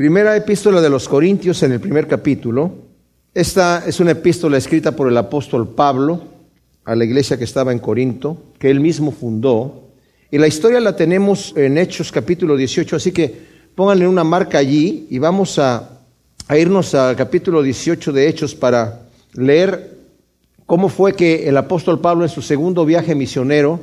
Primera epístola de los Corintios en el primer capítulo. Esta es una epístola escrita por el apóstol Pablo a la iglesia que estaba en Corinto, que él mismo fundó. Y la historia la tenemos en Hechos capítulo 18, así que pónganle una marca allí y vamos a, irnos al capítulo 18 de Hechos para leer cómo fue que el apóstol Pablo en su segundo viaje misionero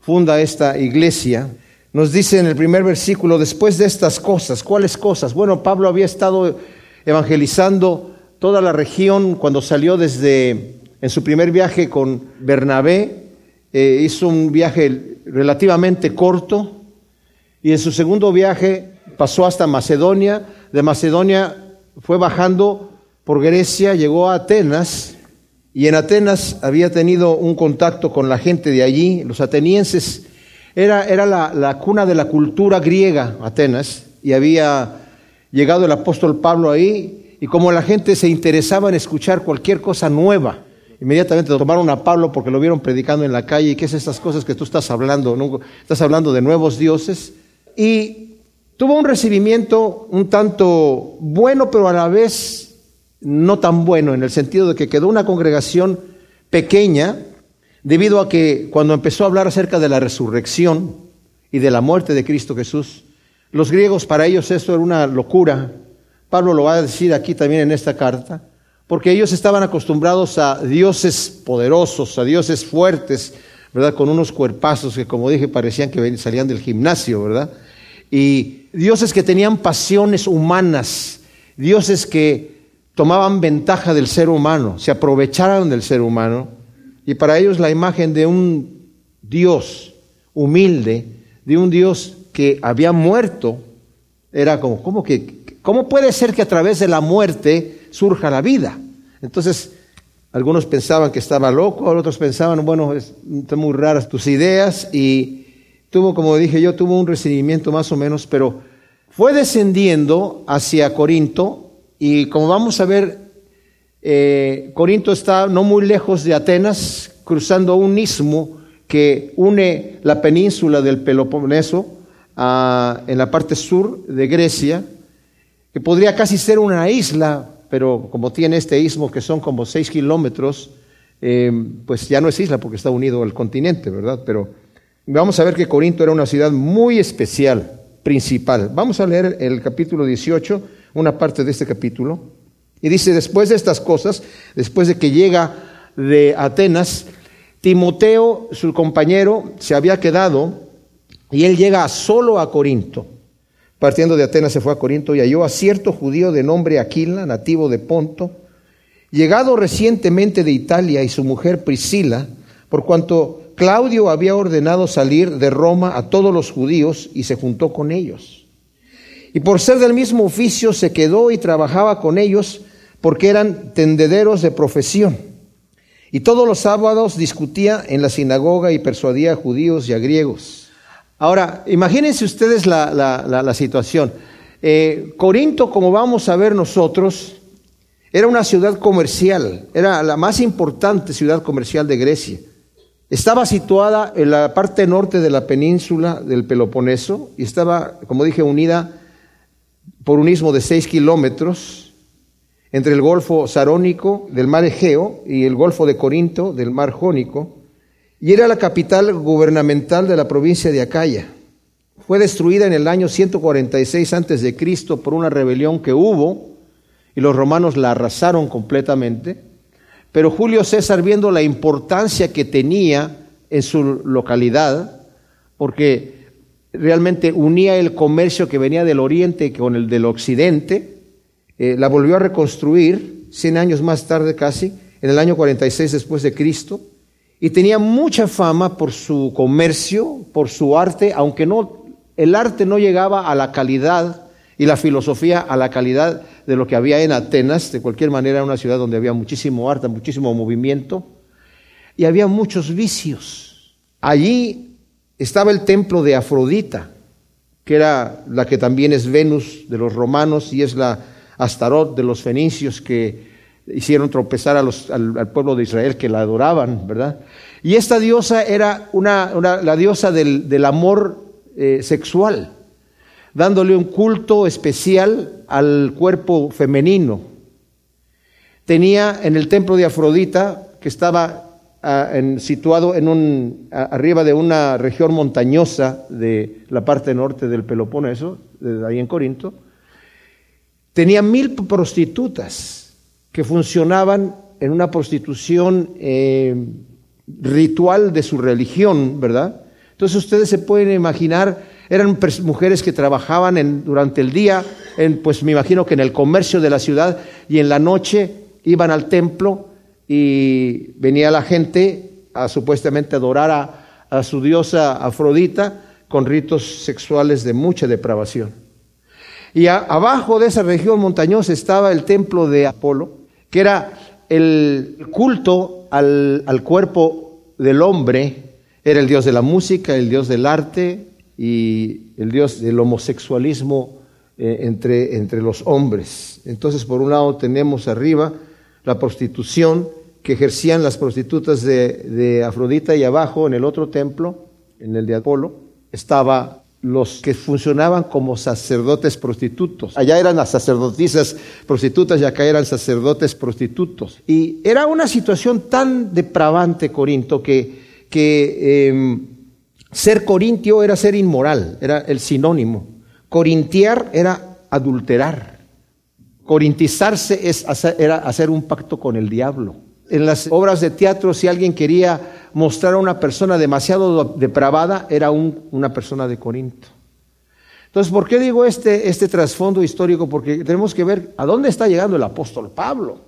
funda esta iglesia. Nos dice en el primer versículo, después de estas cosas, ¿cuáles cosas? Bueno, Pablo había estado evangelizando toda la región cuando salió desde, en su primer viaje con Bernabé, eh, hizo un viaje relativamente corto, y en su segundo viaje pasó hasta Macedonia, de Macedonia fue bajando por Grecia, llegó a Atenas, y en Atenas había tenido un contacto con la gente de allí, los atenienses era, era la, la, cuna de la cultura griega, Atenas, y había llegado el apóstol Pablo ahí, y como la gente se interesaba en escuchar cualquier cosa nueva, inmediatamente tomaron a Pablo porque lo vieron predicando en la calle, y qué es estas cosas que tú estás hablando, estás hablando de nuevos dioses, y tuvo un recibimiento un tanto bueno, pero a la vez no tan bueno, en el sentido de que quedó una congregación pequeña, debido a que cuando empezó a hablar acerca de la resurrección y de la muerte de Cristo Jesús, los griegos para ellos eso era una locura. Pablo lo va a decir aquí también en esta carta, porque ellos estaban acostumbrados a dioses poderosos, a dioses fuertes, ¿verdad? Con unos cuerpazos que, como dije, parecían que salían del gimnasio, ¿verdad? Y dioses que tenían pasiones humanas, dioses que tomaban ventaja del ser humano, se aprovecharon del ser humano y para ellos la imagen de un Dios humilde, de un Dios que había muerto, era como, ¿cómo, que, ¿cómo puede ser que a través de la muerte surja la vida? Entonces, algunos pensaban que estaba loco, otros pensaban, bueno, están muy raras tus ideas y tuvo, como dije yo, tuvo un recibimiento más o menos, pero fue descendiendo hacia Corinto y como vamos a ver eh, Corinto está no muy lejos de Atenas, cruzando un istmo que une la península del Peloponeso ah, en la parte sur de Grecia, que podría casi ser una isla, pero como tiene este istmo que son como seis kilómetros, eh, pues ya no es isla porque está unido al continente, ¿verdad? Pero vamos a ver que Corinto era una ciudad muy especial, principal. Vamos a leer el capítulo 18, una parte de este capítulo. Y dice, después de estas cosas, después de que llega de Atenas, Timoteo, su compañero, se había quedado y él llega solo a Corinto. Partiendo de Atenas se fue a Corinto y halló a cierto judío de nombre Aquila, nativo de Ponto, llegado recientemente de Italia y su mujer Priscila, por cuanto Claudio había ordenado salir de Roma a todos los judíos y se juntó con ellos. Y por ser del mismo oficio se quedó y trabajaba con ellos porque eran tendederos de profesión. Y todos los sábados discutía en la sinagoga y persuadía a judíos y a griegos. Ahora, imagínense ustedes la, situación. Eh, Corinto, como vamos a ver nosotros, era una ciudad comercial, era la más importante ciudad comercial de Grecia. Estaba situada en la parte norte de la península del Peloponeso y estaba, como dije, unida por un istmo de seis kilómetros entre el Golfo Sarónico del mar Egeo y el Golfo de Corinto del mar Jónico, y era la capital gubernamental de la provincia de Acaya. Fue destruida en el año 146 a.C. por una rebelión que hubo, y los romanos la arrasaron completamente, pero Julio César, viendo la importancia que tenía en su localidad, porque realmente unía el comercio que venía del oriente con el del occidente, eh, la volvió a reconstruir 100 años más tarde casi, en el año 46 después de Cristo, y tenía mucha fama por su comercio, por su arte, aunque no, el arte no llegaba a la calidad y la filosofía a la calidad de lo que había en Atenas, de cualquier manera era una ciudad donde había muchísimo arte, muchísimo movimiento, y había muchos vicios. Allí estaba el templo de Afrodita, que era la que también es Venus de los romanos y es la Astarot de los fenicios que hicieron tropezar al, pueblo de Israel que la adoraban, ¿verdad? Y esta diosa era una, la diosa del, amor eh, sexual, dándole un culto especial al cuerpo femenino. Tenía en el templo de Afrodita, que estaba ah, situado en un, arriba de una región montañosa de la parte norte del Peloponeso, de ahí en Corinto, tenía mil prostitutas que funcionaban en una prostitución eh, ritual de su religión, ¿verdad? Entonces ustedes se pueden imaginar, eran mujeres que trabajaban durante el día, en, pues me imagino que en el comercio de la ciudad, y en la noche iban al templo y venía la gente a supuestamente adorar a, su diosa Afrodita con ritos sexuales de mucha depravación. Y abajo de esa región montañosa estaba el templo de Apolo, que era el culto al, al cuerpo del hombre era el dios de la música, el dios del arte y el dios del homosexualismo eh, entre, entre los hombres. Entonces, por un lado tenemos arriba la prostitución que ejercían las prostitutas de, de Afrodita y abajo en el otro templo, en el de Apolo, estaba los que funcionaban como sacerdotes prostitutos. Allá eran las sacerdotisas prostitutas y acá eran sacerdotes prostitutos. Y era una situación tan depravante, Corinto, que que em, ser corintio era ser inmoral, era el sinónimo. Corintiar era adulterar. Corintizarse es era hacer un pacto con el diablo. En las obras de teatro, si alguien quería mostrar a una persona demasiado depravada, era una persona de Corinto. Entonces, ¿por qué digo este, este trasfondo histórico? Porque tenemos que ver a dónde está llegando el apóstol Pablo.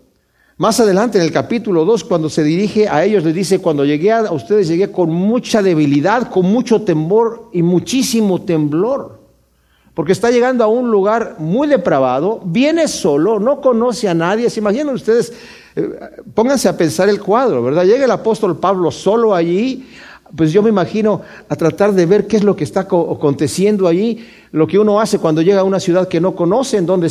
Más adelante en el capítulo 2, cuando se dirige a ellos, les dice, cuando llegué a ustedes llegué con mucha debilidad, con mucho temor y muchísimo temblor. Porque está llegando a un lugar muy depravado, viene solo, no conoce a nadie. ¿Se imaginan ustedes? Eh, pónganse a pensar el cuadro, ¿verdad? Llega el apóstol Pablo solo allí, pues yo me imagino a tratar de ver qué es lo que está aconteciendo allí, lo que uno hace cuando llega a una ciudad que no conoce, en dónde,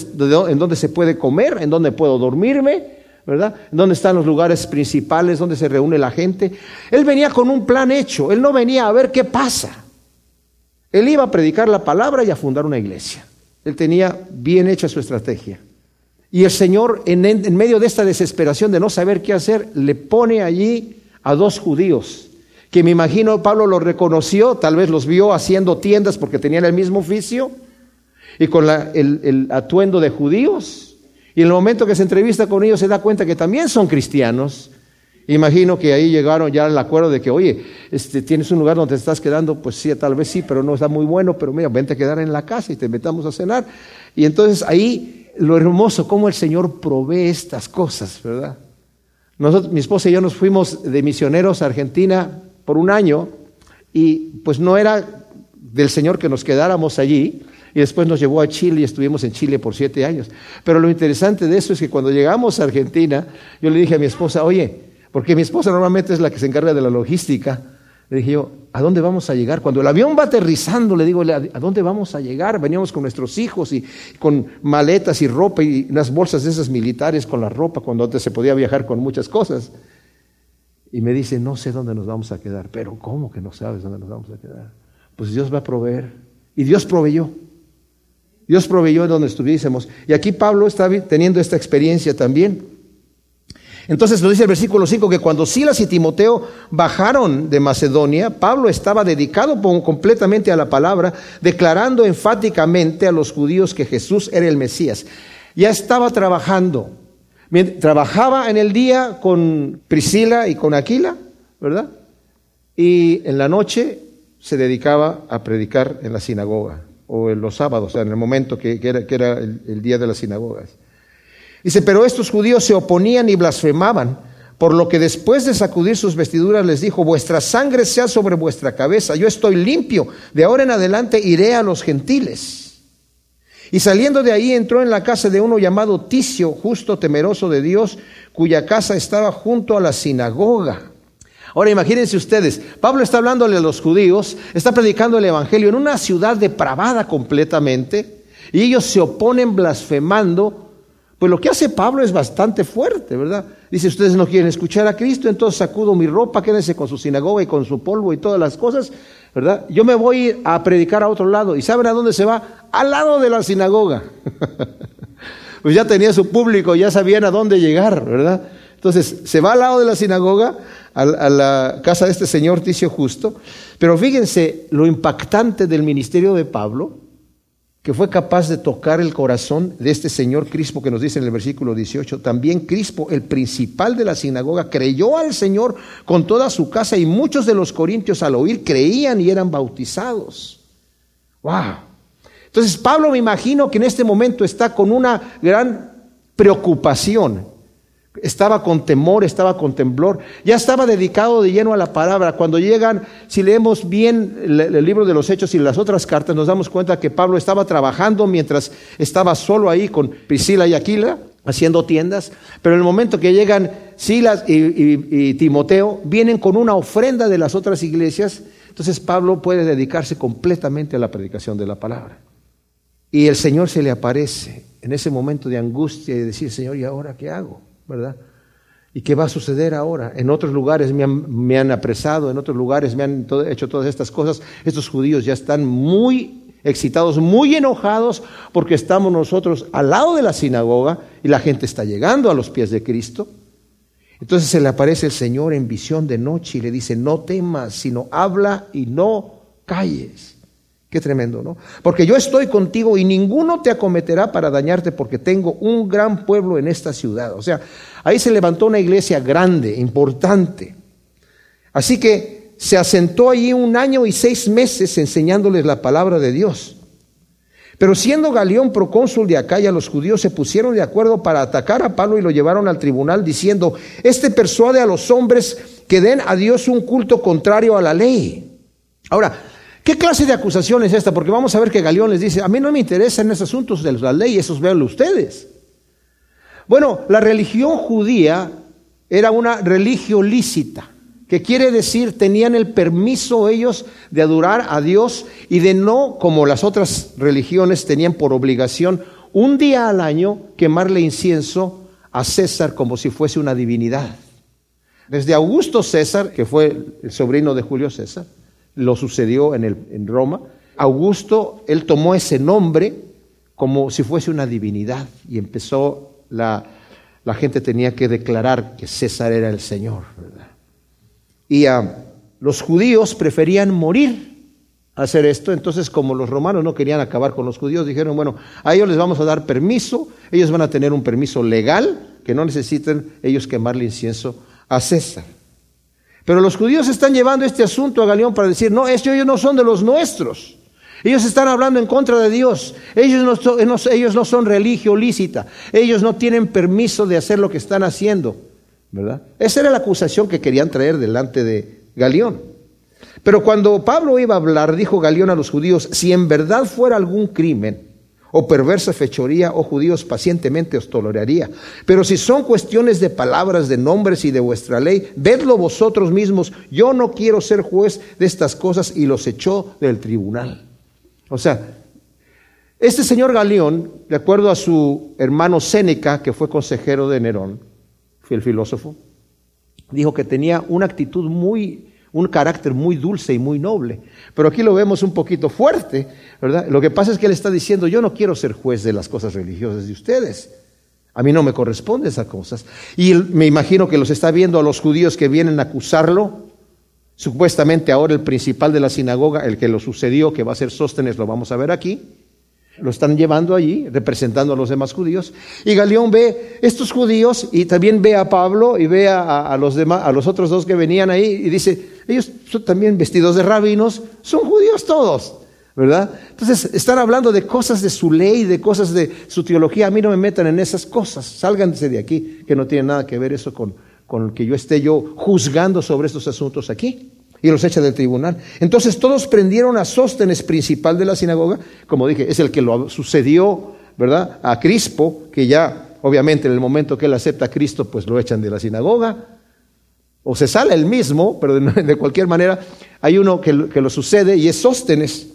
en dónde se puede comer, en dónde puedo dormirme. ¿verdad? ¿Dónde están los lugares principales donde se reúne la gente? Él venía con un plan hecho, él no venía a ver qué pasa. Él iba a predicar la palabra y a fundar una iglesia. Él tenía bien hecha su estrategia. Y el Señor, en, medio de esta desesperación de no saber qué hacer, le pone allí a dos judíos, que me imagino Pablo los reconoció, tal vez los vio haciendo tiendas porque tenían el mismo oficio y con el atuendo de judíos y en el momento que se entrevista con ellos se da cuenta que también son cristianos. Imagino que ahí llegaron ya al acuerdo de que, oye, este, tienes un lugar donde te estás quedando, pues sí, tal vez sí, pero no está muy bueno, pero mira, vente a quedar en la casa y te metamos a cenar. Y entonces ahí lo hermoso, cómo el Señor provee estas cosas, ¿verdad? Nosotros, mi esposa y yo nos fuimos de misioneros a Argentina por un año y pues no era del Señor que nos quedáramos allí, y después nos llevó a Chile y estuvimos en Chile por siete años. Pero lo interesante de eso es que cuando llegamos a Argentina, yo le dije a mi esposa, oye, porque mi esposa normalmente es la que se encarga de la logística, le dije yo, ¿a dónde vamos a llegar? Cuando el avión va aterrizando, le digo, ¿a dónde vamos a llegar? Veníamos con nuestros hijos y con maletas y ropa y unas bolsas de esas militares con la ropa, cuando antes se podía viajar con muchas cosas. Y me dice, no sé dónde nos vamos a quedar. Pero ¿cómo que no sabes dónde nos vamos a quedar? Pues Dios va a proveer. Y Dios proveyó. Dios proveyó donde estuviésemos. Y aquí Pablo está teniendo esta experiencia también. Entonces nos dice el versículo 5 que cuando Silas y Timoteo bajaron de Macedonia, Pablo estaba dedicado completamente a la palabra, declarando enfáticamente a los judíos que Jesús era el Mesías. Ya estaba trabajando. Trabajaba en el día con Priscila y con Aquila, ¿verdad? Y en la noche se dedicaba a predicar en la sinagoga o en los sábados, en el momento que, era, el, día de las sinagogas. Dice, pero estos judíos se oponían y blasfemaban, por lo que después de sacudir sus vestiduras les dijo, vuestra sangre sea sobre vuestra cabeza, yo estoy limpio, de ahora en adelante iré a los gentiles. Y saliendo de ahí entró en la casa de uno llamado Ticio, justo temeroso de Dios, cuya casa estaba junto a la sinagoga. Ahora imagínense ustedes, Pablo está hablándole a los judíos, está predicando el Evangelio en una ciudad depravada completamente, y ellos se oponen blasfemando. Pues lo que hace Pablo es bastante fuerte, ¿verdad? Dice, ustedes no quieren escuchar a Cristo, entonces sacudo mi ropa, quédense con su sinagoga y con su polvo y todas las cosas, ¿verdad? Yo me voy a predicar a otro lado. ¿Y saben a dónde se va? Al lado de la sinagoga. Pues ya tenía su público, ya sabían a dónde llegar, ¿verdad? Entonces se va al lado de la sinagoga, a, la casa de este señor Ticio Justo, pero fíjense lo impactante del ministerio de Pablo, que fue capaz de tocar el corazón de este señor Crispo que nos dice en el versículo 18. También Crispo, el principal de la sinagoga, creyó al Señor con toda su casa y muchos de los corintios al oír creían y eran bautizados. ¡Wow! Entonces Pablo me imagino que en este momento está con una gran preocupación estaba con temor, estaba con temblor, ya estaba dedicado de lleno a la palabra. Cuando llegan, si leemos bien el, libro de los Hechos y las otras cartas, nos damos cuenta que Pablo estaba trabajando mientras estaba solo ahí con Priscila y Aquila, haciendo tiendas, pero en el momento que llegan Silas y Timoteo, vienen con una ofrenda de las otras iglesias, entonces Pablo puede dedicarse completamente a la predicación de la palabra. Y el Señor se le aparece en ese momento de angustia y de decir, Señor, ¿y ahora qué hago? ¿Verdad? ¿Y qué va a suceder ahora? En otros lugares me han, apresado, en otros lugares me han hecho todas estas cosas. Estos judíos ya están muy excitados, muy enojados, porque estamos nosotros al lado de la sinagoga y la gente está llegando a los pies de Cristo. Entonces se le aparece el Señor en visión de noche y le dice, no temas, sino habla y no calles. Qué tremendo, ¿no? Porque yo estoy contigo y ninguno te acometerá para dañarte porque tengo un gran pueblo en esta ciudad. O sea, ahí se levantó una iglesia grande, importante. Así que se asentó allí un año y seis meses enseñándoles la palabra de Dios. Pero siendo Galión procónsul de Acaya, los judíos se pusieron de acuerdo para atacar a Pablo y lo llevaron al tribunal diciendo, este persuade a los hombres que den a Dios un culto contrario a la ley. Ahora, ¿Qué clase de acusación es esta? Porque vamos a ver que Galeón les dice, a mí no me interesan esos asuntos de la ley, esos véanlo ustedes. Bueno, la religión judía era una religión lícita, que quiere decir tenían el permiso ellos de adorar a Dios y de no, como las otras religiones tenían por obligación, un día al año quemarle incienso a César como si fuese una divinidad. Desde Augusto César, que fue el sobrino de Julio César, lo sucedió en, el, en Roma. Augusto, él tomó ese nombre como si fuese una divinidad y empezó la, la gente tenía que declarar que César era el Señor. Y ah, los judíos preferían morir a hacer esto, entonces como los romanos no querían acabar con los judíos, dijeron, bueno, a ellos les vamos a dar permiso, ellos van a tener un permiso legal, que no necesiten ellos quemarle incienso a César. Pero los judíos están llevando este asunto a Galeón para decir, no, ellos no son de los nuestros. Ellos están hablando en contra de Dios. Ellos no, ellos no son religio lícita. Ellos no tienen permiso de hacer lo que están haciendo. ¿verdad? Esa era la acusación que querían traer delante de Galeón. Pero cuando Pablo iba a hablar, dijo Galeón a los judíos, si en verdad fuera algún crimen, o perversa fechoría, o judíos pacientemente os toleraría. Pero si son cuestiones de palabras, de nombres y de vuestra ley, vedlo vosotros mismos. Yo no quiero ser juez de estas cosas y los echó del tribunal. O sea, este señor Galeón, de acuerdo a su hermano Séneca, que fue consejero de Nerón, el filósofo, dijo que tenía una actitud muy un carácter muy dulce y muy noble. Pero aquí lo vemos un poquito fuerte, ¿verdad? Lo que pasa es que él está diciendo, yo no quiero ser juez de las cosas religiosas de ustedes. A mí no me corresponde esas cosas. Y me imagino que los está viendo a los judíos que vienen a acusarlo. Supuestamente ahora el principal de la sinagoga, el que lo sucedió, que va a ser Sóstenes, lo vamos a ver aquí. Lo están llevando allí, representando a los demás judíos. Y Galeón ve estos judíos y también ve a Pablo y ve a, los, demás, a los otros dos que venían ahí y dice, ellos son también vestidos de rabinos, son judíos todos, ¿verdad? Entonces están hablando de cosas de su ley, de cosas de su teología. A mí no me metan en esas cosas, sálganse de aquí, que no tiene nada que ver eso con, con que yo esté yo juzgando sobre estos asuntos aquí y los echa del tribunal. Entonces todos prendieron a Sóstenes, principal de la sinagoga, como dije, es el que lo sucedió, ¿verdad? A Crispo, que ya, obviamente, en el momento que él acepta a Cristo, pues lo echan de la sinagoga. O se sale el mismo, pero de, cualquier manera, hay uno que, lo sucede y es Sóstenes.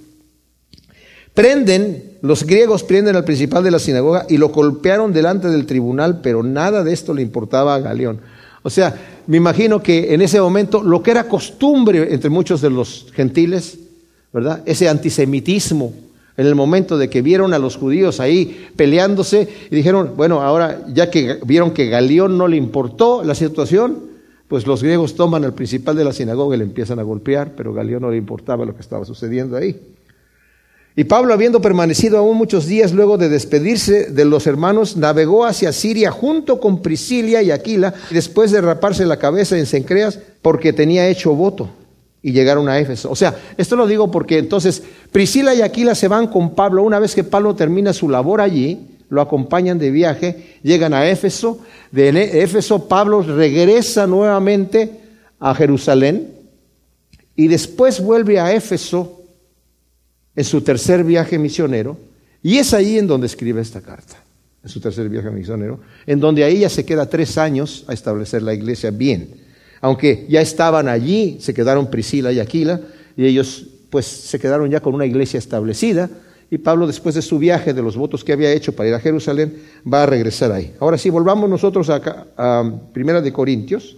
Prenden, los griegos prenden al principal de la sinagoga y lo golpearon delante del tribunal, pero nada de esto le importaba a Galeón. O sea, me imagino que en ese momento lo que era costumbre entre muchos de los gentiles, ¿verdad? Ese antisemitismo en el momento de que vieron a los judíos ahí peleándose y dijeron, bueno, ahora ya que vieron que Galión no le importó la situación, pues los griegos toman al principal de la sinagoga y le empiezan a golpear, pero Galión no le importaba lo que estaba sucediendo ahí. Y Pablo, habiendo permanecido aún muchos días luego de despedirse de los hermanos, navegó hacia Siria junto con Priscilia y Aquila, después de raparse la cabeza en Sencreas, porque tenía hecho voto y llegaron a Éfeso. O sea, esto lo digo porque entonces Priscila y Aquila se van con Pablo. Una vez que Pablo termina su labor allí, lo acompañan de viaje, llegan a Éfeso. De Éfeso Pablo regresa nuevamente a Jerusalén y después vuelve a Éfeso en su tercer viaje misionero. Y es ahí en donde escribe esta carta, en su tercer viaje misionero, en donde ahí ya se queda tres años a establecer la iglesia bien. Aunque ya estaban allí, se quedaron Priscila y Aquila, y ellos pues se quedaron ya con una iglesia establecida, y Pablo después de su viaje, de los votos que había hecho para ir a Jerusalén, va a regresar ahí. Ahora sí, volvamos nosotros a, a Primera de Corintios.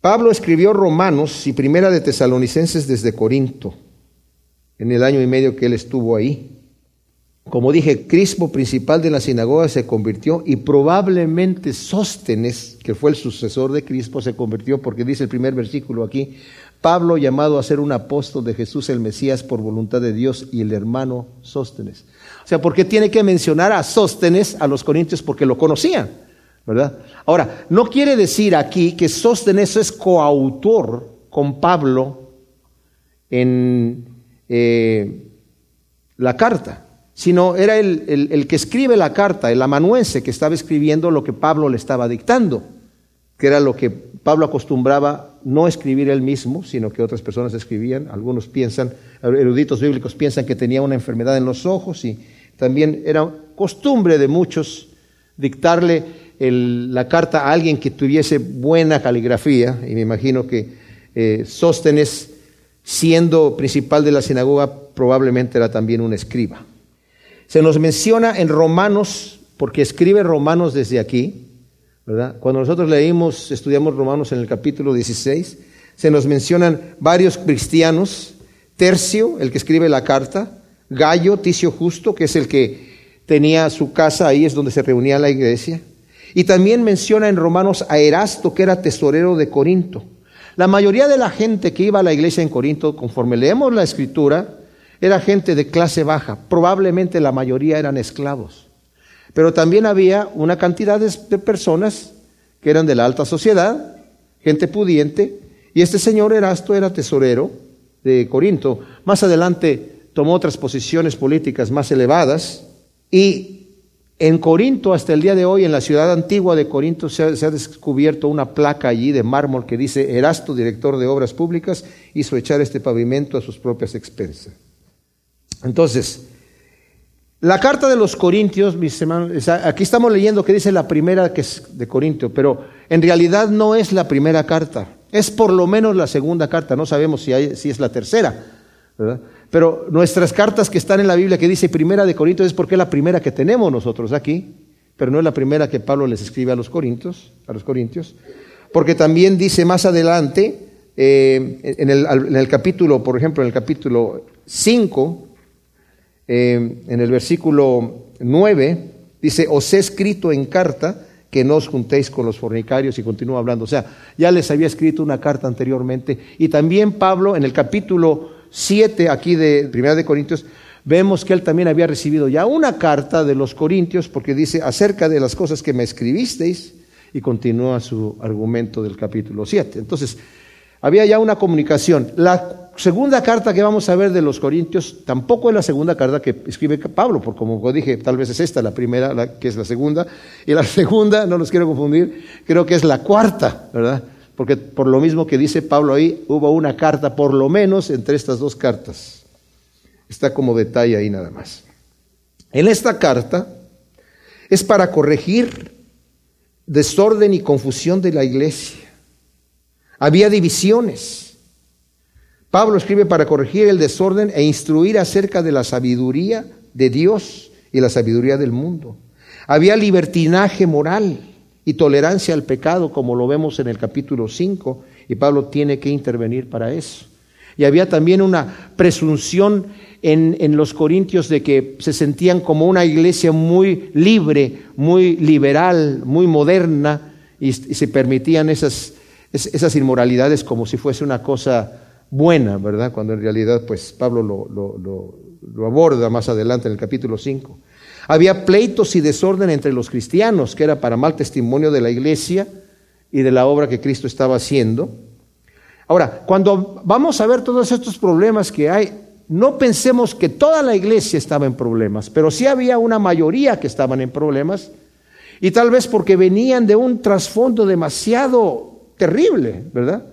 Pablo escribió Romanos y Primera de Tesalonicenses desde Corinto, en el año y medio que él estuvo ahí. Como dije, Crispo, principal de la sinagoga, se convirtió y probablemente Sóstenes, que fue el sucesor de Crispo, se convirtió porque dice el primer versículo aquí, Pablo llamado a ser un apóstol de Jesús el Mesías por voluntad de Dios y el hermano Sóstenes. O sea, ¿por qué tiene que mencionar a Sóstenes a los corintios? Porque lo conocían, ¿verdad? Ahora, no quiere decir aquí que Sóstenes es coautor con Pablo en eh, la carta sino era el, que escribe la carta, el amanuense que estaba escribiendo lo que Pablo le estaba dictando, que era lo que Pablo acostumbraba no escribir él mismo, sino que otras personas escribían. Algunos piensan, eruditos bíblicos piensan que tenía una enfermedad en los ojos y también era costumbre de muchos dictarle la carta a alguien que tuviese buena caligrafía, y me imagino que eh, Sóstenes, siendo principal de la sinagoga, probablemente era también un escriba. Se nos menciona en Romanos, porque escribe Romanos desde aquí, Cuando nosotros leímos, estudiamos Romanos en el capítulo 16, se nos mencionan varios cristianos, Tercio, el que escribe la carta, Gallo, Ticio Justo, que es el que tenía su casa ahí, es donde se reunía la iglesia. Y también menciona en Romanos a Erasto, que era tesorero de Corinto. La mayoría de la gente que iba a la iglesia en Corinto, conforme leemos la escritura, era gente de clase baja, probablemente la mayoría eran esclavos, pero también había una cantidad de, personas que eran de la alta sociedad, gente pudiente, y este señor Erasto era tesorero de Corinto. Más adelante tomó otras posiciones políticas más elevadas y en Corinto, hasta el día de hoy, en la ciudad antigua de Corinto, se ha, se ha, descubierto una placa allí de mármol que dice, Erasto, director de obras públicas, hizo echar este pavimento a sus propias expensas. Entonces, la carta de los Corintios, mis hermanos, aquí estamos leyendo que dice la primera que es de Corintio, pero en realidad no es la primera carta, es por lo menos la segunda carta, no sabemos si, es la tercera, ¿verdad? Pero nuestras cartas que están en la Biblia que dice primera de Corintios es porque es la primera que tenemos nosotros aquí, pero no es la primera que Pablo les escribe a los Corintios, a los Corintios, porque también dice más adelante, eh, en, el, en el capítulo, por ejemplo, en el capítulo 5, eh, en el versículo 9, dice, os he escrito en carta que no os juntéis con los fornicarios y continúa hablando. O sea, ya les había escrito una carta anteriormente. Y también Pablo, en el capítulo 7 aquí de Primera de Corintios, vemos que él también había recibido ya una carta de los Corintios porque dice acerca de las cosas que me escribisteis y continúa su argumento del capítulo 7. Entonces, había ya una comunicación. La segunda carta que vamos a ver de los Corintios tampoco es la segunda carta que escribe Pablo, porque como dije, tal vez es esta la primera, la, que es la segunda, y la segunda, no los quiero confundir, creo que es la cuarta, ¿verdad? Porque por lo mismo que dice Pablo ahí, hubo una carta por lo menos entre estas dos cartas. Está como detalle ahí nada más. En esta carta es para corregir desorden y confusión de la iglesia. Había divisiones Pablo escribe para corregir el desorden e instruir acerca de la sabiduría de Dios y la sabiduría del mundo. Había libertinaje moral y tolerancia al pecado, como lo vemos en el capítulo 5, y Pablo tiene que intervenir para eso. Y había también una presunción en, los corintios de que se sentían como una iglesia muy libre, muy liberal, muy moderna, y, se permitían esas, esas inmoralidades como si fuese una cosa buena, ¿verdad? Cuando en realidad, pues Pablo lo, lo aborda más adelante en el capítulo 5. Había pleitos y desorden entre los cristianos, que era para mal testimonio de la iglesia y de la obra que Cristo estaba haciendo. Ahora, cuando vamos a ver todos estos problemas que hay, no pensemos que toda la iglesia estaba en problemas, pero sí había una mayoría que estaban en problemas, y tal vez porque venían de un trasfondo demasiado terrible, ¿verdad?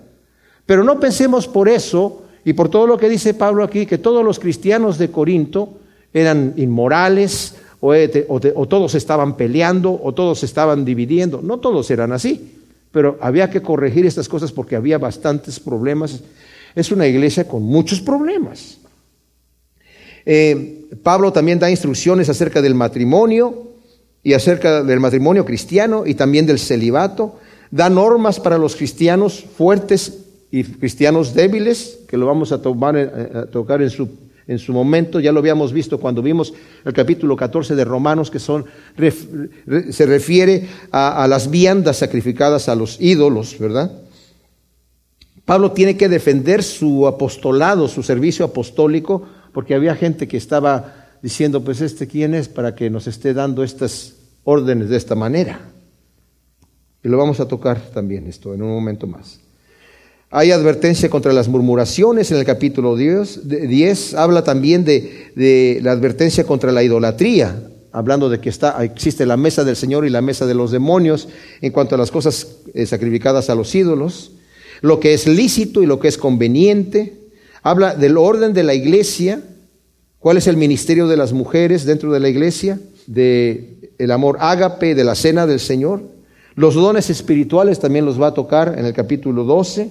Pero no pensemos por eso, y por todo lo que dice Pablo aquí, que todos los cristianos de Corinto eran inmorales, o, o todos estaban peleando, o todos estaban dividiendo. No todos eran así, pero había que corregir estas cosas porque había bastantes problemas. Es una iglesia con muchos problemas. Eh, Pablo también da instrucciones acerca del matrimonio y acerca del matrimonio cristiano y también del celibato. Da normas para los cristianos fuertes y cristianos débiles, que lo vamos a, tomar, eh, tocar en su, en su momento. Ya lo habíamos visto cuando vimos el capítulo 14 de Romanos, que son, se refiere a, a las viandas sacrificadas a los ídolos, ¿verdad? Pablo tiene que defender su apostolado, su servicio apostólico, porque había gente que estaba diciendo, pues este quién es para que nos esté dando estas órdenes de esta manera. Y lo vamos a tocar también esto en un momento más. Hay advertencia contra las murmuraciones en el capítulo 10. Habla también de, la advertencia contra la idolatría, hablando de que está, existe la mesa del Señor y la mesa de los demonios en cuanto a las cosas eh, sacrificadas a los ídolos, lo que es lícito y lo que es conveniente, habla del orden de la iglesia, cuál es el ministerio de las mujeres dentro de la iglesia, de el amor ágape, de la cena del Señor. Los dones espirituales también los va a tocar en el capítulo 12,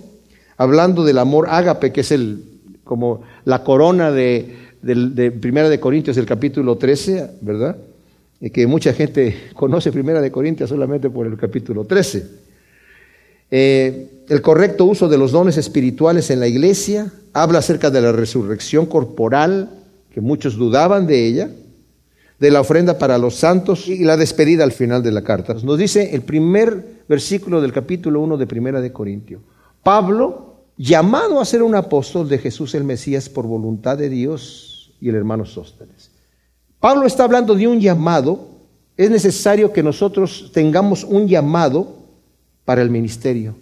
hablando del amor ágape, que es el, como la corona de, de, Primera de Corintios, el capítulo 13, ¿verdad? Y que mucha gente conoce Primera de Corintios solamente por el capítulo 13. Eh, el correcto uso de los dones espirituales en la iglesia, habla acerca de la resurrección corporal, que muchos dudaban de ella, de la ofrenda para los santos y la despedida al final de la carta. Nos dice el primer versículo del capítulo 1 de Primera de Corintio. Pablo, llamado a ser un apóstol de Jesús el Mesías por voluntad de Dios y el hermano Sóstenes. Pablo está hablando de un llamado. Es necesario que nosotros tengamos un llamado para el ministerio.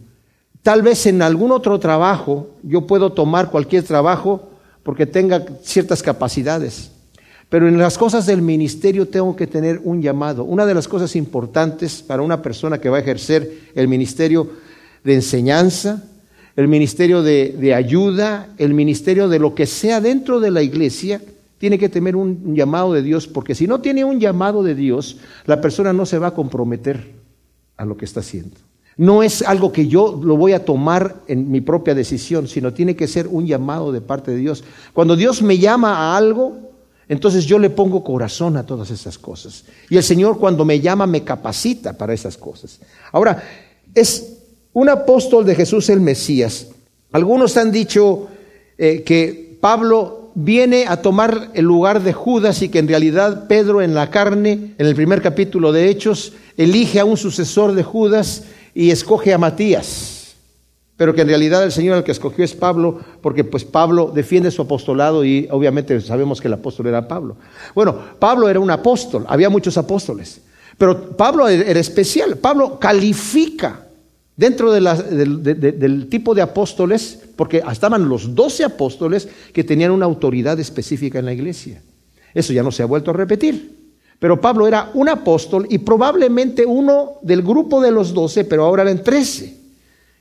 Tal vez en algún otro trabajo yo puedo tomar cualquier trabajo porque tenga ciertas capacidades. Pero en las cosas del ministerio tengo que tener un llamado. Una de las cosas importantes para una persona que va a ejercer el ministerio de enseñanza, el ministerio de, de ayuda, el ministerio de lo que sea dentro de la iglesia, tiene que tener un llamado de Dios, porque si no tiene un llamado de Dios, la persona no se va a comprometer a lo que está haciendo. No es algo que yo lo voy a tomar en mi propia decisión, sino tiene que ser un llamado de parte de Dios. Cuando Dios me llama a algo, entonces yo le pongo corazón a todas esas cosas. Y el Señor cuando me llama me capacita para esas cosas. Ahora, es un apóstol de Jesús el Mesías. Algunos han dicho eh, que Pablo viene a tomar el lugar de Judas y que en realidad Pedro en la carne, en el primer capítulo de Hechos, elige a un sucesor de Judas y escoge a Matías, pero que en realidad el Señor el que escogió es Pablo, porque pues Pablo defiende su apostolado y obviamente sabemos que el apóstol era Pablo. Bueno, Pablo era un apóstol, había muchos apóstoles, pero Pablo era especial. Pablo califica dentro del tipo de apóstoles, porque estaban los doce apóstoles que tenían una autoridad específica en la iglesia. Eso ya no se ha vuelto a repetir. Pero Pablo era un apóstol y probablemente uno del grupo de los doce, pero ahora eran trece.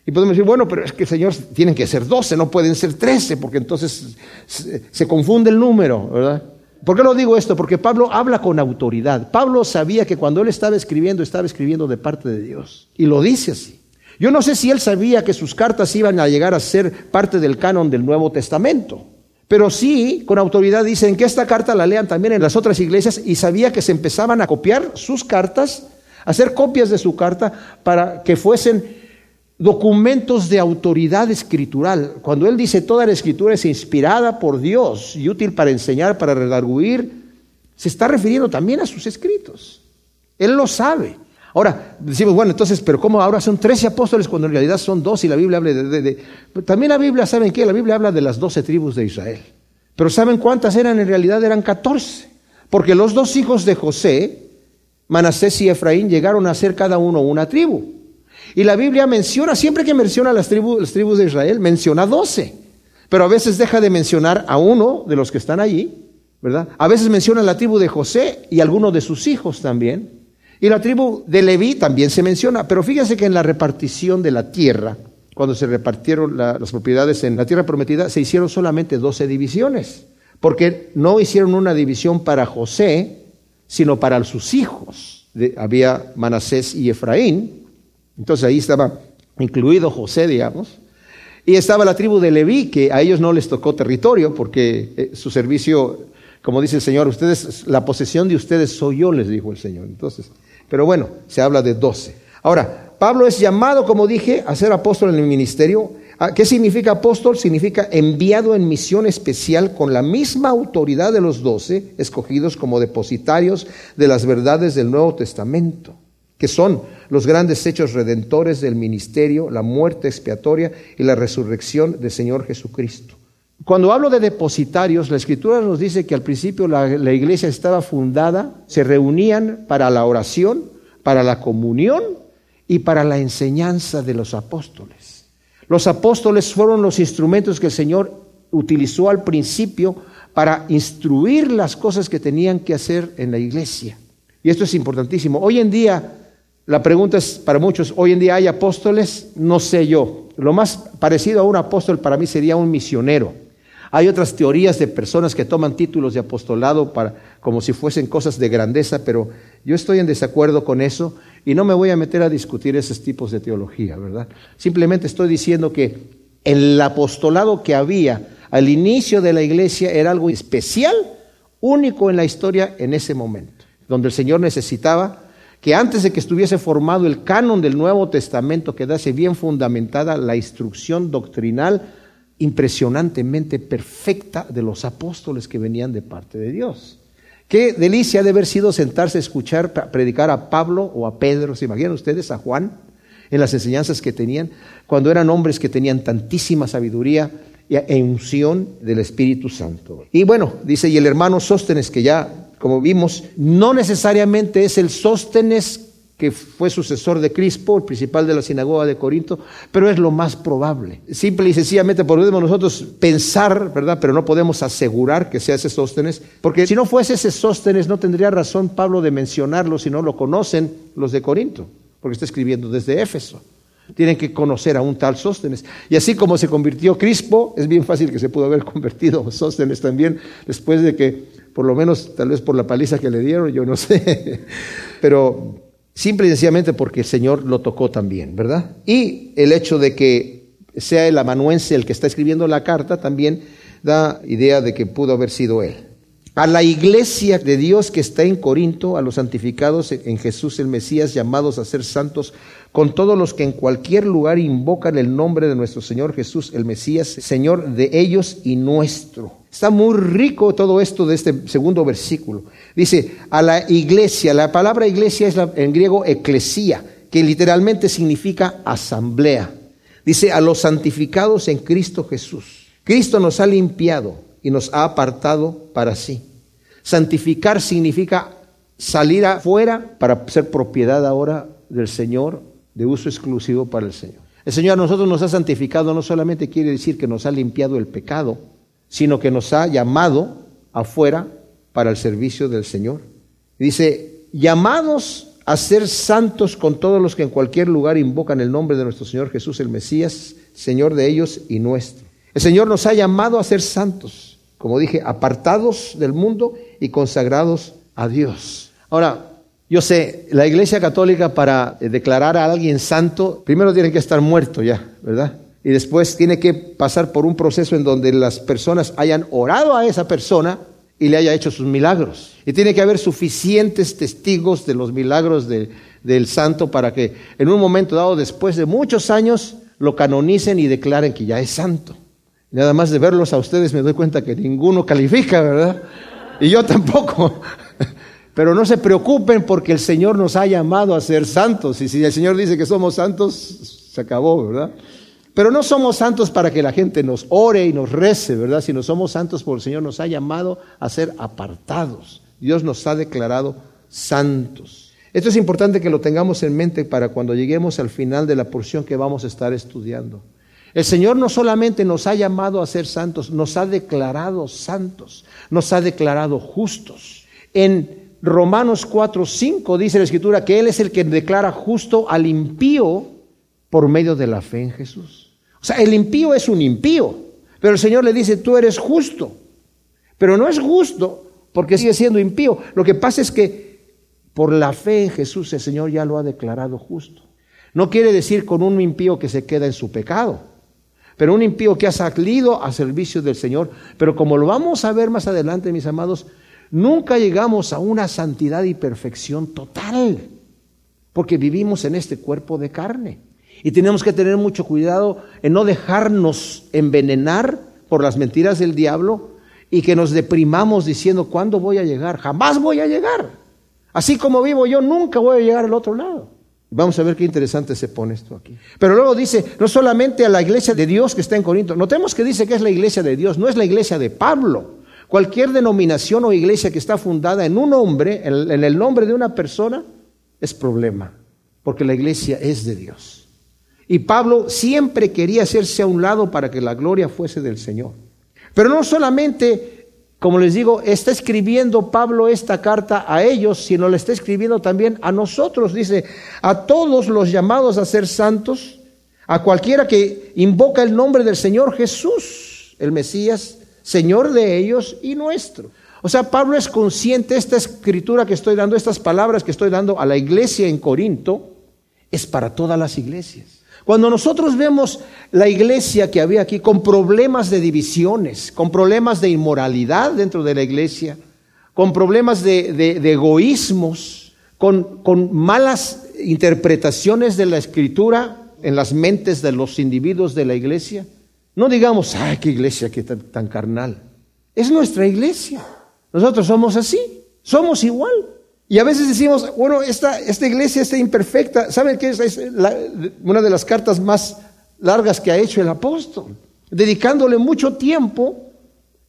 Y podemos decir, bueno, pero es que Señor tienen que ser doce, no pueden ser trece, porque entonces se, confunde el número, ¿verdad? ¿Por qué lo digo esto? Porque Pablo habla con autoridad. Pablo sabía que cuando él estaba escribiendo, estaba escribiendo de parte de Dios. Y lo dice así. Yo no sé si él sabía que sus cartas iban a llegar a ser parte del canon del Nuevo Testamento. Pero sí, con autoridad dicen que esta carta la lean también en las otras iglesias y sabía que se empezaban a copiar sus cartas, a hacer copias de su carta para que fuesen documentos de autoridad escritural. Cuando él dice toda la escritura es inspirada por Dios y útil para enseñar, para redarguir, se está refiriendo también a sus escritos. Él lo sabe. Ahora, decimos, bueno, entonces, pero ¿cómo ahora son 13 apóstoles cuando en realidad son dos y la Biblia habla de, También la Biblia, ¿saben qué? La Biblia habla de las 12 tribus de Israel. Pero ¿saben cuántas eran? En realidad eran 14. Porque los dos hijos de José, Manasés y Efraín, llegaron a ser cada uno una tribu. Y la Biblia menciona, siempre que menciona las tribus, las tribus de Israel, menciona 12. Pero a veces deja de mencionar a uno de los que están allí, ¿verdad? A veces menciona la tribu de José y algunos de sus hijos también. Y la tribu de Leví también se menciona, pero fíjense que en la repartición de la tierra, cuando se repartieron las propiedades en la tierra prometida, se hicieron solamente 12 divisiones, porque no hicieron una división para José, sino para sus hijos. había Manasés y Efraín, entonces ahí estaba incluido José, digamos, y estaba la tribu de Leví, que a ellos no les tocó territorio, porque eh, su servicio, como dice el Señor, ustedes, la posesión de ustedes soy yo, les dijo el Señor. Entonces, pero bueno, se habla de doce. Ahora, Pablo es llamado, como dije, a ser apóstol en el ministerio. Ah, ¿Qué significa apóstol? Significa enviado en misión especial con la misma autoridad de los doce, escogidos como depositarios de las verdades del Nuevo Testamento, que son los grandes hechos redentores del ministerio, la muerte expiatoria y la resurrección del Señor Jesucristo. Cuando hablo de depositarios, la escritura nos dice que al principio la, iglesia estaba fundada, se reunían para la oración, para la comunión y para la enseñanza de los apóstoles. Los apóstoles fueron los instrumentos que el Señor utilizó al principio para instruir las cosas que tenían que hacer en la iglesia. Y esto es importantísimo. Hoy en día, la pregunta es para muchos, ¿hoy en día hay apóstoles? No sé yo. Lo más parecido a un apóstol para mí sería un misionero. Hay otras teorías de personas que toman títulos de apostolado para, como si fuesen cosas de grandeza, pero yo estoy en desacuerdo con eso y no me voy a meter a discutir esos tipos de teología, ¿verdad? Simplemente estoy diciendo que el apostolado que había al inicio de la iglesia era algo especial, único en la historia en ese momento, donde el Señor necesitaba que antes de que estuviese formado el canon del Nuevo Testamento quedase bien fundamentada la instrucción doctrinal impresionantemente perfecta de los apóstoles que venían de parte de Dios. Qué delicia de haber sido sentarse a escuchar, predicar a Pablo o a Pedro, ¿se imaginan ustedes a Juan? En las enseñanzas que tenían, cuando eran hombres que tenían tantísima sabiduría e unción del Espíritu Santo. Y bueno, dice, y el hermano Sóstenes, que ya, como vimos, no necesariamente es el Sóstenes que fue sucesor de Crispo, el principal de la sinagoga de Corinto, pero es lo más probable. Simple y sencillamente podemos nosotros pensar, ¿verdad? Pero no podemos asegurar que sea ese Sóstenes, porque si no fuese ese Sóstenes no tendría razón Pablo de mencionarlo si no lo conocen los de Corinto, porque está escribiendo desde Éfeso. Tienen que conocer a un tal Sóstenes. Y así como se convirtió Crispo, es bien fácil que se pudo haber convertido Sóstenes también, después de que, por lo menos, tal vez por la paliza que le dieron, yo no sé. Pero Simple y sencillamente porque el Señor lo tocó también, ¿verdad? Y el hecho de que sea el amanuense el que está escribiendo la carta también da idea de que pudo haber sido él. A la iglesia de Dios que está en Corinto, a los santificados en Jesús el Mesías, llamados a ser santos, con todos los que en cualquier lugar invocan el nombre de nuestro Señor Jesús el Mesías, Señor de ellos y nuestro. Está muy rico todo esto de este segundo versículo. Dice, a la iglesia, la palabra iglesia es en griego eclesía, que literalmente significa asamblea. Dice, a los santificados en Cristo Jesús. Cristo nos ha limpiado y nos ha apartado para sí. Santificar significa salir afuera para ser propiedad ahora del Señor, de uso exclusivo para el Señor. El Señor a nosotros nos ha santificado, no solamente quiere decir que nos ha limpiado el pecado, sino que nos ha llamado afuera para el servicio del Señor. Dice, llamados a ser santos con todos los que en cualquier lugar invocan el nombre de nuestro Señor Jesús el Mesías, Señor de ellos y nuestro. El Señor nos ha llamado a ser santos, como dije, apartados del mundo y consagrados a Dios. Ahora, yo sé, la Iglesia Católica para declarar a alguien santo, primero tiene que estar muerto ya, ¿verdad? Y después tiene que pasar por un proceso en donde las personas hayan orado a esa persona y le haya hecho sus milagros. Y tiene que haber suficientes testigos de los milagros de, del santo para que en un momento dado, después de muchos años, lo canonicen y declaren que ya es santo. Nada más de verlos a ustedes me doy cuenta que ninguno califica, ¿verdad? Y yo tampoco. Pero no se preocupen porque el Señor nos ha llamado a ser santos. Y si el Señor dice que somos santos, se acabó, ¿verdad? Pero no somos santos para que la gente nos ore y nos rece, ¿verdad? Sino somos santos porque el Señor nos ha llamado a ser apartados. Dios nos ha declarado santos. Esto es importante que lo tengamos en mente para cuando lleguemos al final de la porción que vamos a estar estudiando. El Señor no solamente nos ha llamado a ser santos, nos ha declarado santos, nos ha declarado justos. En Romanos 4, 5 dice la Escritura que Él es el que declara justo al impío por medio de la fe en Jesús. O sea, el impío es un impío, pero el Señor le dice, tú eres justo. Pero no es justo porque sigue siendo impío. Lo que pasa es que por la fe en Jesús el Señor ya lo ha declarado justo. No quiere decir con un impío que se queda en su pecado, pero un impío que ha salido a servicio del Señor. Pero como lo vamos a ver más adelante, mis amados, nunca llegamos a una santidad y perfección total, porque vivimos en este cuerpo de carne. Y tenemos que tener mucho cuidado en no dejarnos envenenar por las mentiras del diablo y que nos deprimamos diciendo, ¿cuándo voy a llegar? Jamás voy a llegar. Así como vivo yo, nunca voy a llegar al otro lado. Vamos a ver qué interesante se pone esto aquí. Pero luego dice, no solamente a la iglesia de Dios que está en Corinto, notemos que dice que es la iglesia de Dios, no es la iglesia de Pablo. Cualquier denominación o iglesia que está fundada en un hombre, en el nombre de una persona, es problema, porque la iglesia es de Dios. Y Pablo siempre quería hacerse a un lado para que la gloria fuese del Señor. Pero no solamente, como les digo, está escribiendo Pablo esta carta a ellos, sino le está escribiendo también a nosotros. Dice, a todos los llamados a ser santos, a cualquiera que invoca el nombre del Señor Jesús, el Mesías, Señor de ellos y nuestro. O sea, Pablo es consciente, esta escritura que estoy dando, estas palabras que estoy dando a la iglesia en Corinto, es para todas las iglesias. Cuando nosotros vemos la iglesia que había aquí con problemas de divisiones, con problemas de inmoralidad dentro de la iglesia, con problemas de, egoísmos, con, malas interpretaciones de la escritura en las mentes de los individuos de la iglesia, no digamos, ay, qué iglesia que tan carnal. Es nuestra iglesia. Nosotros somos así, somos igual. Y a veces decimos, bueno, esta, esta iglesia está imperfecta. ¿Saben qué es, una de las cartas más largas que ha hecho el apóstol? Dedicándole mucho tiempo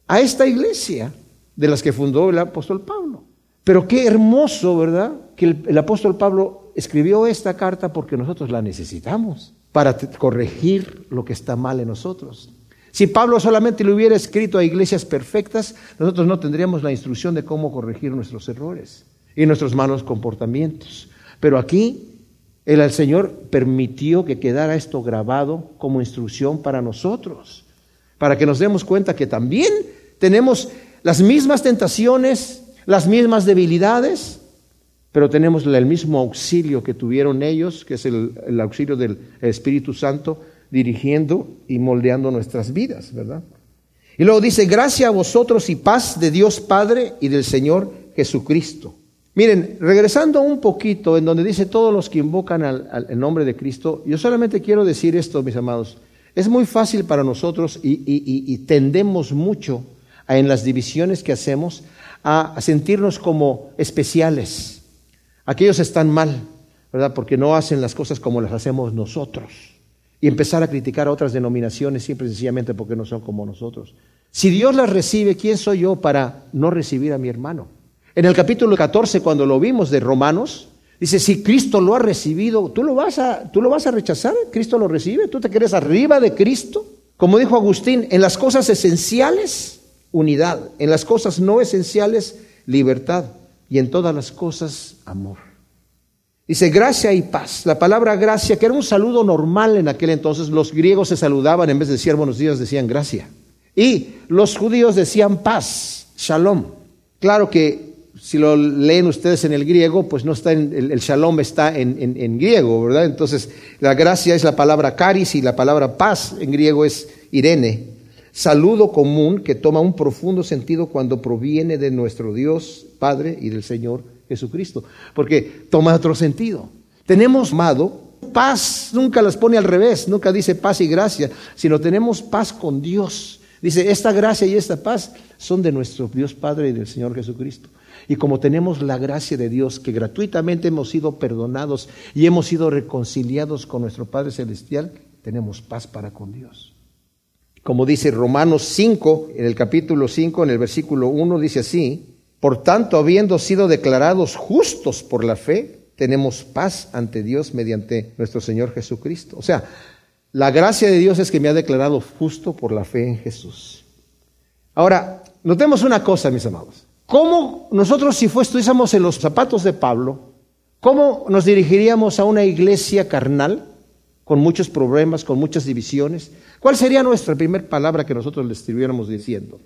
a esta iglesia de las que fundó el apóstol Pablo. Pero qué hermoso, ¿verdad? Que el apóstol Pablo escribió esta carta porque nosotros la necesitamos para corregir lo que está mal en nosotros. Si Pablo solamente le hubiera escrito a iglesias perfectas, nosotros no tendríamos la instrucción de cómo corregir nuestros errores y nuestros malos comportamientos. Pero aquí el, Señor permitió que quedara esto grabado como instrucción para nosotros, para que nos demos cuenta que también tenemos las mismas tentaciones, las mismas debilidades, pero tenemos el mismo auxilio que tuvieron ellos, que es el, el auxilio del Espíritu Santo dirigiendo y moldeando nuestras vidas, ¿verdad? Y luego dice, gracia a vosotros y paz de Dios Padre y del Señor Jesucristo. Miren, regresando un poquito en donde dice todos los que invocan al, el nombre de Cristo, yo solamente quiero decir esto, mis amados. Es muy fácil para nosotros y, tendemos mucho en las divisiones que hacemos a, sentirnos como especiales. Aquellos están mal, ¿verdad? Porque no hacen las cosas como las hacemos nosotros. Y empezar a criticar a otras denominaciones simple y sencillamente porque no son como nosotros. Si Dios las recibe, ¿quién soy yo para no recibir a mi hermano? En el capítulo 14, cuando lo vimos de Romanos, dice, si Cristo lo ha recibido, ¿tú lo vas a, tú lo vas a rechazar? ¿Cristo lo recibe? ¿Tú te quedes arriba de Cristo? Como dijo Agustín, en las cosas esenciales, unidad. En las cosas no esenciales, libertad. Y en todas las cosas, amor. Dice gracia y paz. La palabra gracia, que era un saludo normal en aquel entonces, los griegos se saludaban, en vez de decir buenos días, decían gracia. Y los judíos decían paz, shalom. Claro que si lo leen ustedes en el griego, pues no está en, el, shalom está en, griego, ¿verdad? Entonces, la gracia es la palabra caris y la palabra paz en griego es irene. Saludo común que toma un profundo sentido cuando proviene de nuestro Dios Padre y del Señor Jesucristo, porque toma otro sentido. Tenemos amado paz, nunca las pone al revés, nunca dice paz y gracia, sino tenemos paz con Dios. Dice, esta gracia y esta paz son de nuestro Dios Padre y del Señor Jesucristo. Y como tenemos la gracia de Dios, que gratuitamente hemos sido perdonados y hemos sido reconciliados con nuestro Padre Celestial, tenemos paz para con Dios. Como dice Romanos 5, en el capítulo 5, en el versículo 1, dice así, por tanto, habiendo sido declarados justos por la fe, tenemos paz ante Dios mediante nuestro Señor Jesucristo. O sea, la gracia de Dios es que me ha declarado justo por la fe en Jesús. Ahora, notemos una cosa, mis amados. ¿Cómo nosotros, si estuviésemos en los zapatos de Pablo, cómo nos dirigiríamos a una iglesia carnal con muchos problemas, con muchas divisiones? ¿Cuál sería nuestra primera palabra que nosotros les estuviéramos diciendo?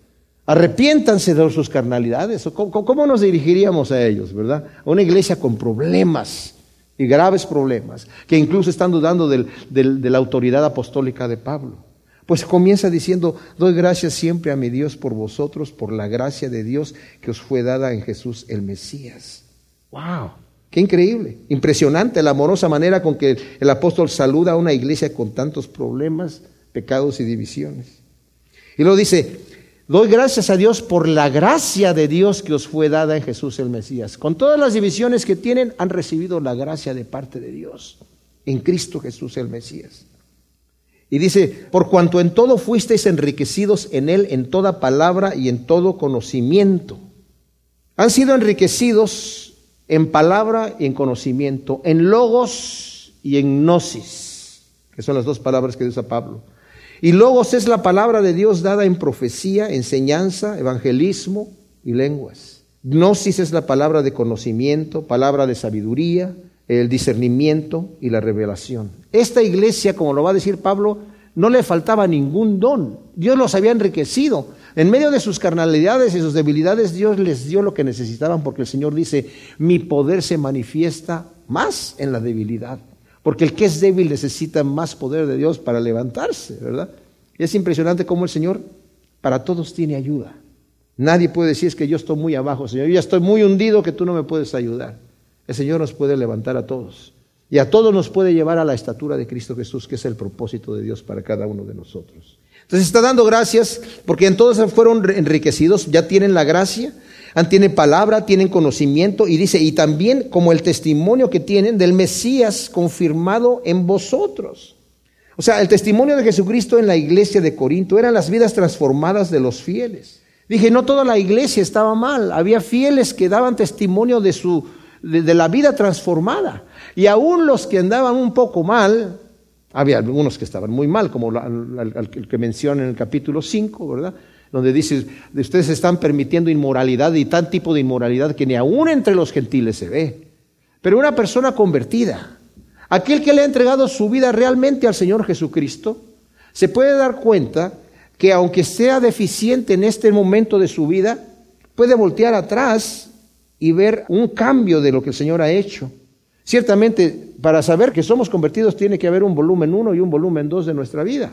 Arrepiéntanse de sus carnalidades. ¿Cómo, nos dirigiríamos a ellos, verdad? A una iglesia con problemas y graves problemas, que incluso están dudando de la autoridad apostólica de Pablo. Pues comienza diciendo, doy gracias siempre a mi Dios por vosotros, por la gracia de Dios que os fue dada en Jesús el Mesías. ¡Wow! Qué increíble, impresionante la amorosa manera con que el apóstol saluda a una iglesia con tantos problemas, pecados y divisiones. Y luego dice, Doy gracias a Dios por la gracia de Dios que os fue dada en Jesús el Mesías. Con todas las divisiones que tienen, han recibido la gracia de parte de Dios en Cristo Jesús el Mesías. Y dice, por cuanto en todo fuisteis enriquecidos en Él, en toda palabra y en todo conocimiento. Han sido enriquecidos en palabra y en conocimiento, en logos y en gnosis, que son las dos palabras que usa Pablo. Y logos es la palabra de Dios dada en profecía, enseñanza, evangelismo y lenguas. Gnosis es la palabra de conocimiento, palabra de sabiduría, el discernimiento y la revelación. Esta iglesia, como lo va a decir Pablo, no le faltaba ningún don. Dios los había enriquecido. En medio de sus carnalidades y sus debilidades, Dios les dio lo que necesitaban porque el Señor dice, mi poder se manifiesta más en la debilidad. Porque el que es débil necesita más poder de Dios para levantarse, ¿verdad? Y es impresionante cómo el Señor para todos tiene ayuda. Nadie puede decir es que yo estoy muy abajo, Señor. Yo ya estoy muy hundido que tú no me puedes ayudar. El Señor nos puede levantar a todos. Y a todos nos puede llevar a la estatura de Cristo Jesús, que es el propósito de Dios para cada uno de nosotros. Entonces está dando gracias porque en todos fueron enriquecidos, ya tienen la gracia, tienen palabra, tienen conocimiento y dice, y también como el testimonio que tienen del Mesías confirmado en vosotros. O sea, el testimonio de Jesucristo en la iglesia de Corinto eran las vidas transformadas de los fieles. Dije, no toda la iglesia estaba mal, había fieles que daban testimonio de su de, la vida transformada. Y aún los que andaban un poco mal, había algunos que estaban muy mal, como el que menciona en el capítulo 5, ¿verdad? donde dice, ustedes están permitiendo inmoralidad y tal tipo de inmoralidad que ni aún entre los gentiles se ve. Pero una persona convertida, aquel que le ha entregado su vida realmente al Señor Jesucristo, se puede dar cuenta que aunque sea deficiente en este momento de su vida, puede voltear atrás y ver un cambio de lo que el Señor ha hecho. Ciertamente, para saber que somos convertidos tiene que haber un volumen 1 y un volumen 2 de nuestra vida.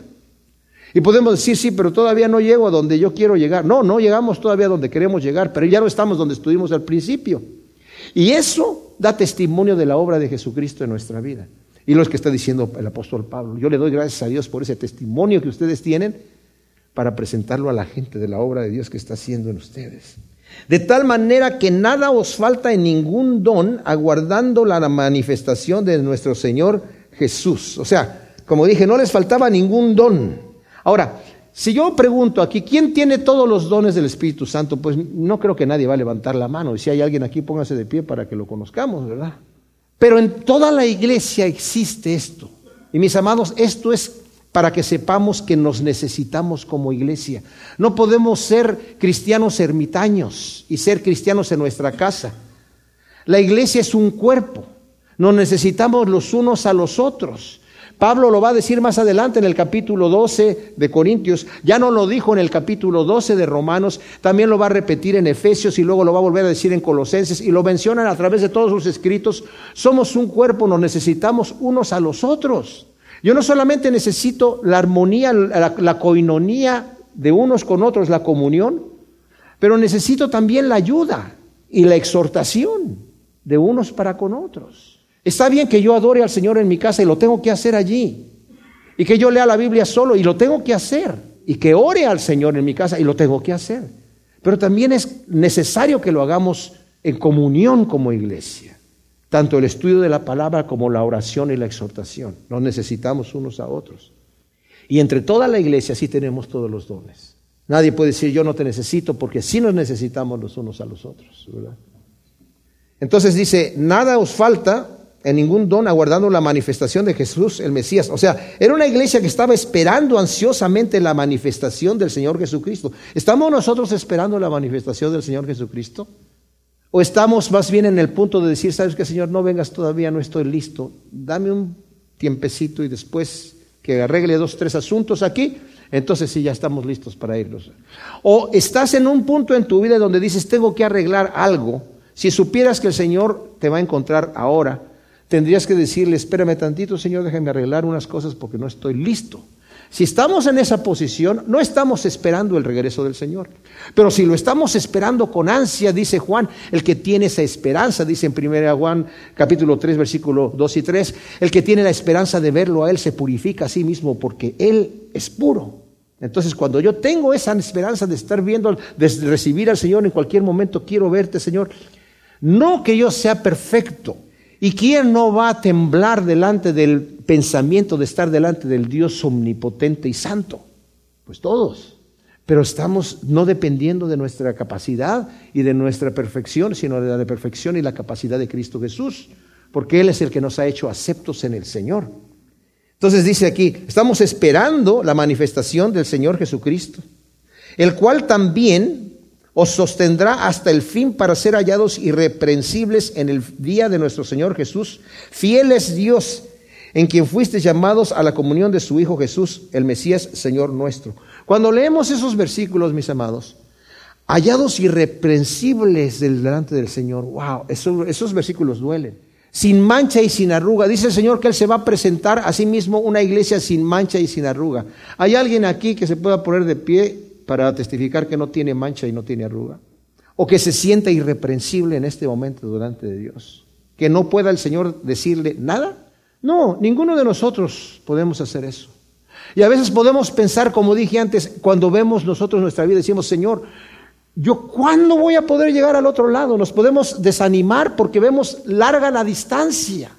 Y podemos decir, sí, pero todavía no llego a donde yo quiero llegar. No, no llegamos todavía a donde queremos llegar, pero ya no estamos donde estuvimos al principio. Y eso da testimonio de la obra de Jesucristo en nuestra vida. Y lo que está diciendo el apóstol Pablo. Yo le doy gracias a Dios por ese testimonio que ustedes tienen para presentarlo a la gente de la obra de Dios que está haciendo en ustedes. De tal manera que nada os falta en ningún don, aguardando la manifestación de nuestro Señor Jesús. O sea, como dije, no les faltaba ningún don. Ahora, si yo pregunto aquí, ¿quién tiene todos los dones del Espíritu Santo? Pues no creo que nadie va a levantar la mano. Y si hay alguien aquí, póngase de pie para que lo conozcamos, ¿verdad? Pero en toda la iglesia existe esto. Y mis amados, esto es para que sepamos que nos necesitamos como iglesia. No podemos ser cristianos ermitaños y ser cristianos en nuestra casa. La iglesia es un cuerpo. Nos necesitamos los unos a los otros. Pablo lo va a decir más adelante en el capítulo 12 de Corintios, ya no lo dijo en el capítulo 12 de Romanos, también lo va a repetir en Efesios y luego lo va a volver a decir en Colosenses y lo mencionan a través de todos sus escritos. Somos un cuerpo, nos necesitamos unos a los otros. Yo no solamente necesito la armonía, la, coinonía de unos con otros, la comunión, pero necesito también la ayuda y la exhortación de unos para con otros. Está bien que yo adore al Señor en mi casa y lo tengo que hacer allí. Y que yo lea la Biblia solo y lo tengo que hacer. Y que ore al Señor en mi casa y lo tengo que hacer. Pero también es necesario que lo hagamos en comunión como iglesia. Tanto el estudio de la palabra como la oración y la exhortación. Nos necesitamos unos a otros. Y entre toda la iglesia sí tenemos todos los dones. Nadie puede decir yo no te necesito porque sí nos necesitamos los unos a los otros. Entonces dice, nada os falta en ningún don aguardando la manifestación de Jesús el Mesías. O sea, era una iglesia que estaba esperando ansiosamente la manifestación del Señor Jesucristo. ¿Estamos nosotros esperando la manifestación del Señor Jesucristo? ¿O estamos más bien en el punto de decir, sabes que Señor, no vengas todavía, no estoy listo, dame un tiempecito y después que arregle dos, tres asuntos aquí, entonces sí ya estamos listos para irnos. O estás en un punto en tu vida donde dices, tengo que arreglar algo. Si supieras que el Señor te va a encontrar ahora, tendrías que decirle, espérame tantito, Señor, déjame arreglar unas cosas porque no estoy listo. Si estamos en esa posición, no estamos esperando el regreso del Señor. Pero si lo estamos esperando con ansia, dice Juan, el que tiene esa esperanza, dice en 1 Juan capítulo 3, versículo 2 y 3, el que tiene la esperanza de verlo a Él se purifica a sí mismo porque Él es puro. Entonces, cuando yo tengo esa esperanza de estar viendo, de recibir al Señor en cualquier momento, quiero verte, Señor, no que yo sea perfecto, ¿Y quién no va a temblar delante del pensamiento de estar delante del Dios omnipotente y santo? Pues todos. Pero estamos no dependiendo de nuestra capacidad y de nuestra perfección, sino de la perfección y la capacidad de Cristo Jesús, porque Él es el que nos ha hecho aceptos en el Señor. Entonces dice aquí, estamos esperando la manifestación del Señor Jesucristo, el cual también os sostendrá hasta el fin para ser hallados irreprensibles en el día de nuestro Señor Jesús. Fiel es Dios, en quien fuiste llamados a la comunión de su Hijo Jesús, el Mesías, Señor nuestro. Cuando leemos esos versículos, mis amados, hallados irreprensibles delante del Señor, wow, esos, esos versículos duelen. Sin mancha y sin arruga. Dice el Señor que Él se va a presentar a sí mismo una iglesia sin mancha y sin arruga. ¿Hay alguien aquí que se pueda poner de pie para testificar que no tiene mancha y no tiene arruga. O que se sienta irreprensible en este momento delante de Dios. Que no pueda el Señor decirle nada. No, ninguno de nosotros podemos hacer eso. Y a veces podemos pensar, como dije antes, cuando vemos nosotros nuestra vida, decimos, Señor, ¿yo cuándo voy a poder llegar al otro lado? Nos podemos desanimar porque vemos larga la distancia.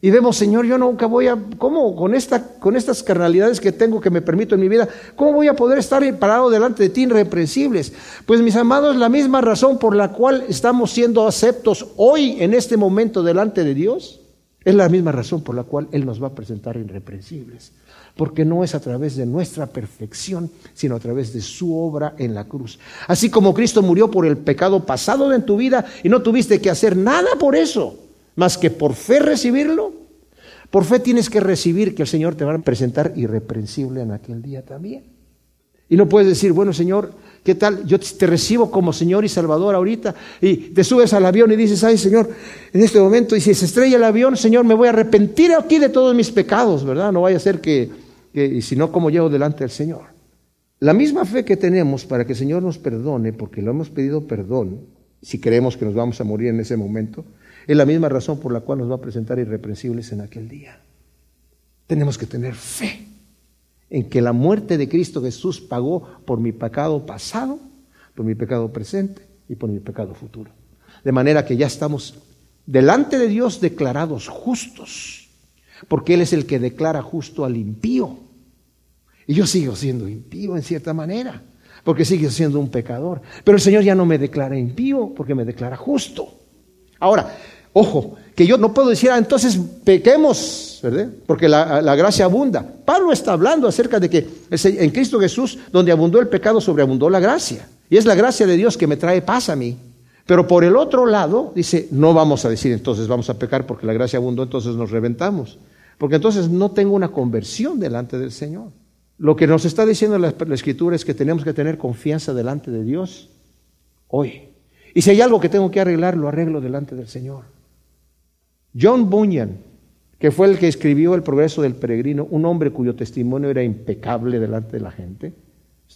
Y vemos, Señor, yo nunca voy a, ¿cómo con, esta, con estas carnalidades que tengo, que me permito en mi vida, cómo voy a poder estar parado delante de ti irreprensibles? Pues mis amados, la misma razón por la cual estamos siendo aceptos hoy en este momento delante de Dios, es la misma razón por la cual Él nos va a presentar irreprensibles. Porque no es a través de nuestra perfección, sino a través de su obra en la cruz. Así como Cristo murió por el pecado pasado en tu vida y no tuviste que hacer nada por eso más que por fe recibirlo. Por fe tienes que recibir que el Señor te va a presentar irreprensible en aquel día también. Y no puedes decir, bueno Señor, ¿qué tal? Yo te recibo como Señor y Salvador ahorita y te subes al avión y dices, ay Señor, en este momento, y si se estrella el avión, Señor, me voy a arrepentir aquí de todos mis pecados, ¿verdad? No vaya a ser que, que y si no, ¿cómo llego delante del Señor? La misma fe que tenemos para que el Señor nos perdone, porque lo hemos pedido perdón, si creemos que nos vamos a morir en ese momento, es la misma razón por la cual nos va a presentar irreprensibles en aquel día. Tenemos que tener fe en que la muerte de Cristo Jesús pagó por mi pecado pasado, por mi pecado presente y por mi pecado futuro. De manera que ya estamos delante de Dios declarados justos, porque Él es el que declara justo al impío. Y yo sigo siendo impío en cierta manera, porque sigo siendo un pecador. Pero el Señor ya no me declara impío, porque me declara justo. Ahora, Ojo, que yo no puedo decir, ah, entonces pequemos, ¿verdad? Porque la, gracia abunda. Pablo está hablando acerca de que en Cristo Jesús, donde abundó el pecado, sobreabundó la gracia. Y es la gracia de Dios que me trae paz a mí. Pero por el otro lado, dice, no vamos a decir entonces vamos a pecar porque la gracia abundó, entonces nos reventamos. Porque entonces no tengo una conversión delante del Señor. Lo que nos está diciendo la Escritura es que tenemos que tener confianza delante de Dios hoy. Y si hay algo que tengo que arreglar, lo arreglo delante del Señor. John Bunyan, que fue el que escribió El progreso del peregrino, un hombre cuyo testimonio era impecable delante de la gente,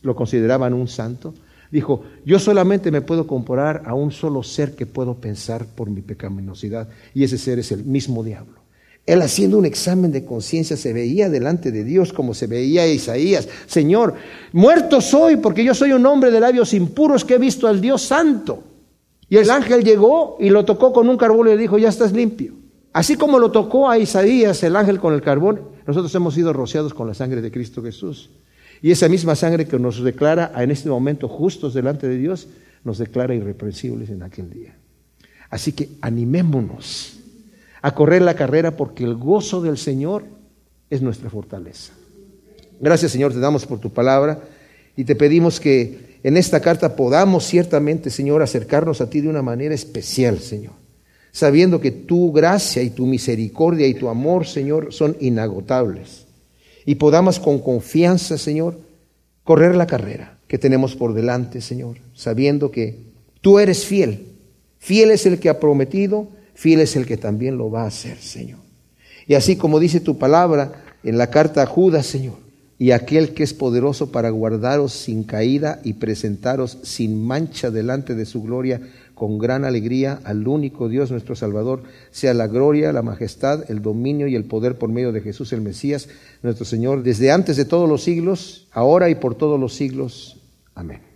lo consideraban un santo, Dijo, yo solamente me puedo comparar a un solo ser que puedo pensar por mi pecaminosidad, y ese ser es el mismo diablo. Él haciendo un examen de conciencia se veía delante de Dios como se veía Isaías. Señor, muerto soy porque yo soy un hombre de labios impuros que he visto al Dios santo. Y el ángel llegó y lo tocó con un carbón y le dijo, ya estás limpio. Así como lo tocó a Isaías el ángel con el carbón, nosotros hemos sido rociados con la sangre de Cristo Jesús. Y esa misma sangre que nos declara en este momento justos delante de Dios, nos declara irreprensibles en aquel día. Así que animémonos a correr la carrera porque el gozo del Señor es nuestra fortaleza. Gracias Señor, te damos por tu palabra y te pedimos que en esta carta podamos ciertamente, Señor, acercarnos a ti de una manera especial, Señor, sabiendo que tu gracia y tu misericordia y tu amor, Señor, son inagotables. Y podamos con confianza, Señor, correr la carrera que tenemos por delante, Señor, sabiendo que tú eres fiel. Fiel es el que ha prometido fiel es el que también lo va a hacer, Señor. Y así como dice tu palabra en la carta a Judas, Señor, y aquel que es poderoso para guardaros sin caída y presentaros sin mancha delante de su gloria con gran alegría al único Dios nuestro Salvador, sea la gloria, la majestad, el dominio y el poder por medio de Jesús el Mesías, nuestro Señor, desde antes de todos los siglos, ahora y por todos los siglos. Amén.